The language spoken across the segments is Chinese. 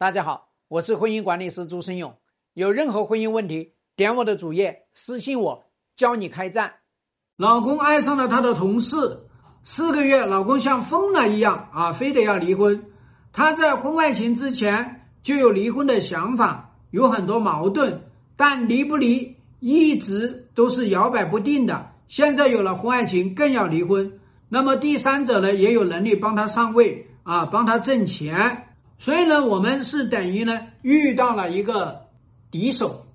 大家好，我是婚姻管理师朱生勇。有任何婚姻问题，点我的主页私信我，教你开战。老公爱上了他的同事，四个月，老公像疯了一样啊，非得要离婚。他在婚外情之前就有离婚的想法，有很多矛盾，但离不离一直都是摇摆不定的。现在有了婚外情，更要离婚。那么第三者呢，也有能力帮他上位啊，帮他挣钱。所以呢，我们是等于呢遇到了一个敌手，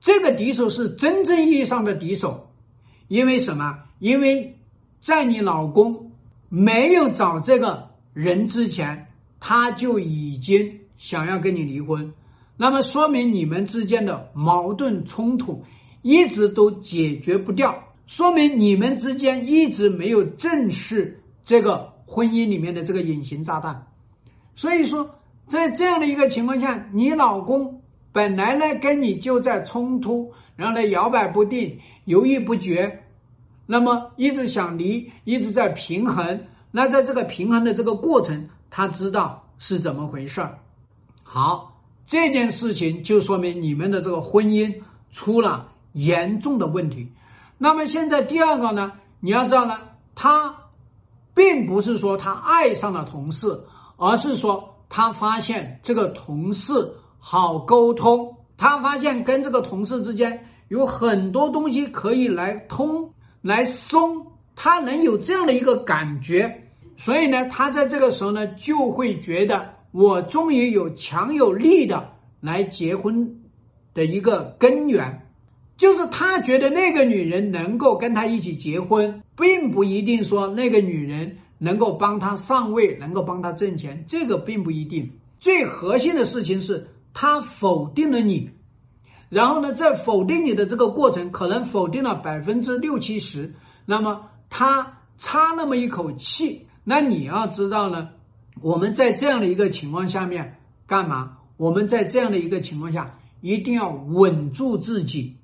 这个敌手是真正意义上的敌手，因为什么？因为在你老公没有找这个人之前，他就已经想要跟你离婚，那么说明你们之间的矛盾冲突一直都解决不掉，说明你们之间一直没有正视这个婚姻里面的这个隐形炸弹，所以说。在这样的一个情况下，你老公本来呢跟你就在冲突，然后呢摇摆不定、犹豫不决，那么一直想离，一直在平衡。那在这个平衡的这个过程，他知道是怎么回事儿。好，这件事情就说明你们的这个婚姻出了严重的问题。那么现在第二个呢，你要知道呢，他并不是说他爱上了同事，而是说。他发现这个同事好沟通，他发现跟这个同事之间有很多东西可以来通来松，他能有这样的一个感觉，所以呢，他在这个时候呢就会觉得我终于有强有力的来结婚的一个根源，就是他觉得那个女人能够跟他一起结婚，并不一定说那个女人。能够帮他上位，能够帮他挣钱，这个并不一定。最核心的事情是他否定了你，然后呢，在否定你的这个过程，可能否定了百分之六七十。那么他差那么一口气，那你要知道呢，我们在这样的一个情况下面干嘛？我们在这样的一个情况下，一定要稳住自己，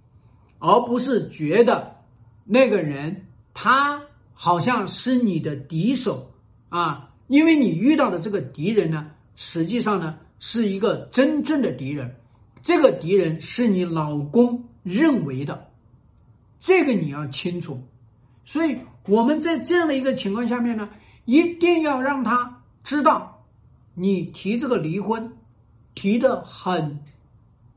而不是觉得那个人他。好像是你的敌手啊，因为你遇到的这个敌人呢，实际上呢是一个真正的敌人，这个敌人是你老公认为的，这个你要清楚。所以我们在这样的一个情况下面呢，一定要让他知道，你提这个离婚提的很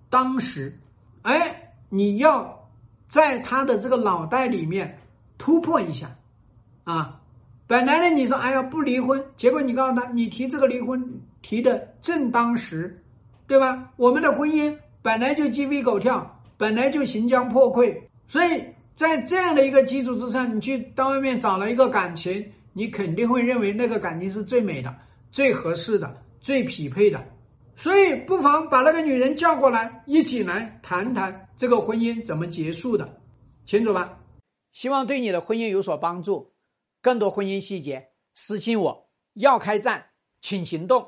当时，哎，你要在他的这个脑袋里面突破一下。啊，本来呢，你说哎呀不离婚，结果你告诉他，你提这个离婚提的正当时，对吧？我们的婚姻本来就鸡飞狗跳，本来就行将破溃，所以在这样的一个基础之上，你去到外面找了一个感情，你肯定会认为那个感情是最美的、最合适的、最匹配的，所以不妨把那个女人叫过来，一起来谈谈这个婚姻怎么结束的，清楚吧？希望对你的婚姻有所帮助。更多婚姻细节，私信我。要开战，请行动。